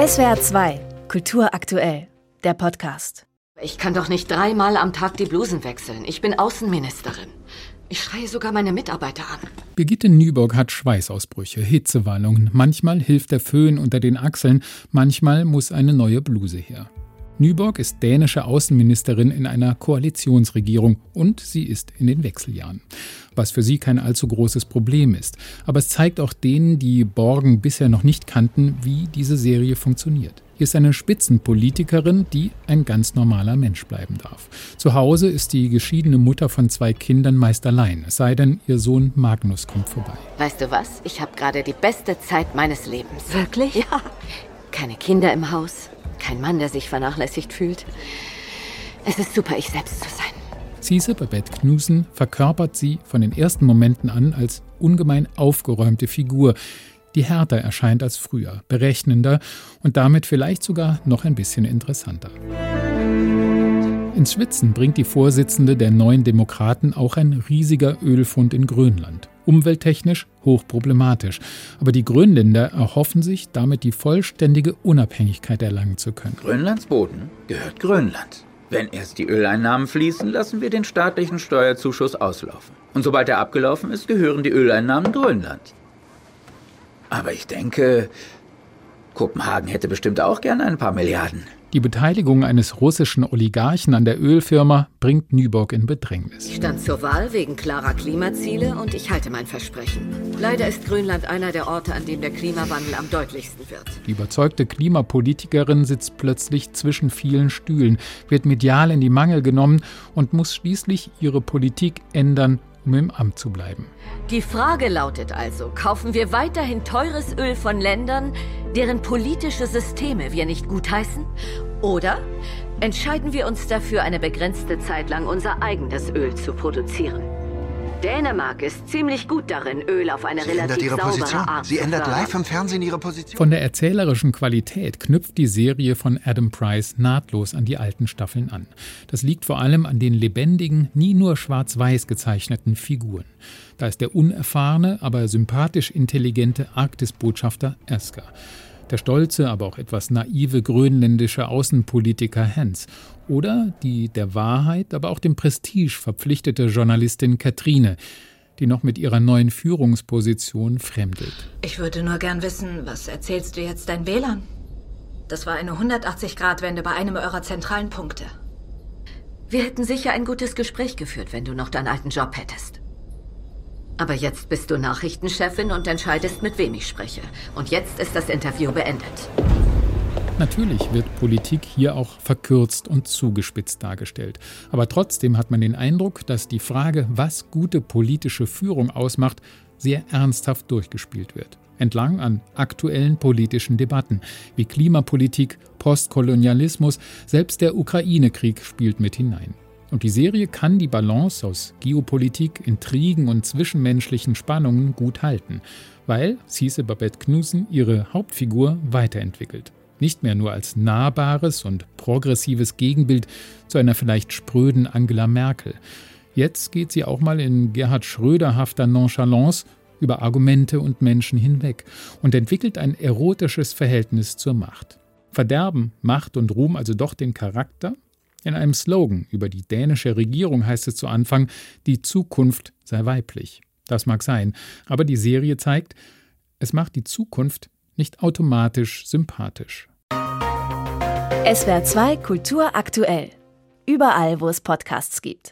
SWR 2, Kultur aktuell, der Podcast. Ich kann doch nicht dreimal am Tag die Blusen wechseln. Ich bin Außenministerin. Ich schreie sogar meine Mitarbeiter an. Birgitte Nyborg hat Schweißausbrüche, Hitzewallungen. Manchmal hilft der Föhn unter den Achseln, manchmal muss eine neue Bluse her. Nyborg ist dänische Außenministerin in einer Koalitionsregierung und sie ist in den Wechseljahren. Was für sie kein allzu großes Problem ist. Aber es zeigt auch denen, die Borgen bisher noch nicht kannten, wie diese Serie funktioniert. Hier ist eine Spitzenpolitikerin, die ein ganz normaler Mensch bleiben darf. Zu Hause ist die geschiedene Mutter von zwei Kindern meist allein, es sei denn, ihr Sohn Magnus kommt vorbei. Weißt du was? Ich habe gerade die beste Zeit meines Lebens. Wirklich? Ja. Keine Kinder im Haus, kein Mann, der sich vernachlässigt fühlt. Es ist super, ich selbst zu sein. Cise Babette Knudsen verkörpert sie von den ersten Momenten an als ungemein aufgeräumte Figur, die härter erscheint als früher, berechnender und damit vielleicht sogar noch ein bisschen interessanter. Ins Schwitzen bringt die Vorsitzende der neuen Demokraten auch ein riesiger Ölfund in Grönland. Umwelttechnisch hochproblematisch. Aber die Grönländer erhoffen sich, damit die vollständige Unabhängigkeit erlangen zu können. Grönlands Boden gehört Grönland. Wenn erst die Öleinnahmen fließen, lassen wir den staatlichen Steuerzuschuss auslaufen. Und sobald er abgelaufen ist, gehören die Öleinnahmen Grönland. Aber ich denke, Kopenhagen hätte bestimmt auch gern ein paar Milliarden. Die Beteiligung eines russischen Oligarchen an der Ölfirma bringt Nyborg in Bedrängnis. Ich stand zur Wahl wegen klarer Klimaziele und ich halte mein Versprechen. Leider ist Grönland einer der Orte, an dem der Klimawandel am deutlichsten wird. Die überzeugte Klimapolitikerin sitzt plötzlich zwischen vielen Stühlen, wird medial in die Mangel genommen und muss schließlich ihre Politik ändern, um im Amt zu bleiben. Die Frage lautet also, kaufen wir weiterhin teures Öl von Ländern, deren politische Systeme wir nicht gutheißen? Oder entscheiden wir uns dafür, eine begrenzte Zeit lang unser eigenes Öl zu produzieren? Dänemark ist ziemlich gut darin, Öl auf eine Sie relativ ändert ihre saubere Position. Art Sie zu ändert live im Fernsehen ihre Position. Von der erzählerischen Qualität knüpft die Serie von Adam Price nahtlos an die alten Staffeln an. Das liegt vor allem an den lebendigen, nie nur schwarz-weiß gezeichneten Figuren. Da ist der unerfahrene, aber sympathisch intelligente Arktisbotschafter Esker. Der stolze, aber auch etwas naive grönländische Außenpolitiker Hans oder die der Wahrheit, aber auch dem Prestige verpflichtete Journalistin Katrine, die noch mit ihrer neuen Führungsposition fremdelt. Ich würde nur gern wissen, was erzählst du jetzt deinen Wählern? Das war eine 180-Grad-Wende bei einem eurer zentralen Punkte. Wir hätten sicher ein gutes Gespräch geführt, wenn du noch deinen alten Job hättest. Aber jetzt bist du Nachrichtenchefin und entscheidest, mit wem ich spreche. Und jetzt ist das Interview beendet. Natürlich wird Politik hier auch verkürzt und zugespitzt dargestellt. Aber trotzdem hat man den Eindruck, dass die Frage, was gute politische Führung ausmacht, sehr ernsthaft durchgespielt wird. Entlang an aktuellen politischen Debatten wie Klimapolitik, Postkolonialismus, selbst der Ukraine-Krieg spielt mit hinein. Und die Serie kann die Balance aus Geopolitik, Intrigen und zwischenmenschlichen Spannungen gut halten, weil Cise Babette Knudsen ihre Hauptfigur weiterentwickelt. Nicht mehr nur als nahbares und progressives Gegenbild zu einer vielleicht spröden Angela Merkel. Jetzt geht sie auch mal in Gerhard Schröderhafter Nonchalance über Argumente und Menschen hinweg und entwickelt ein erotisches Verhältnis zur Macht. Verderben Macht und Ruhm also doch den Charakter? In einem Slogan über die dänische Regierung heißt es zu Anfang, die Zukunft sei weiblich. Das mag sein, aber die Serie zeigt, es macht die Zukunft nicht automatisch sympathisch. SWR 2 Kultur aktuell. Überall, wo es Podcasts gibt.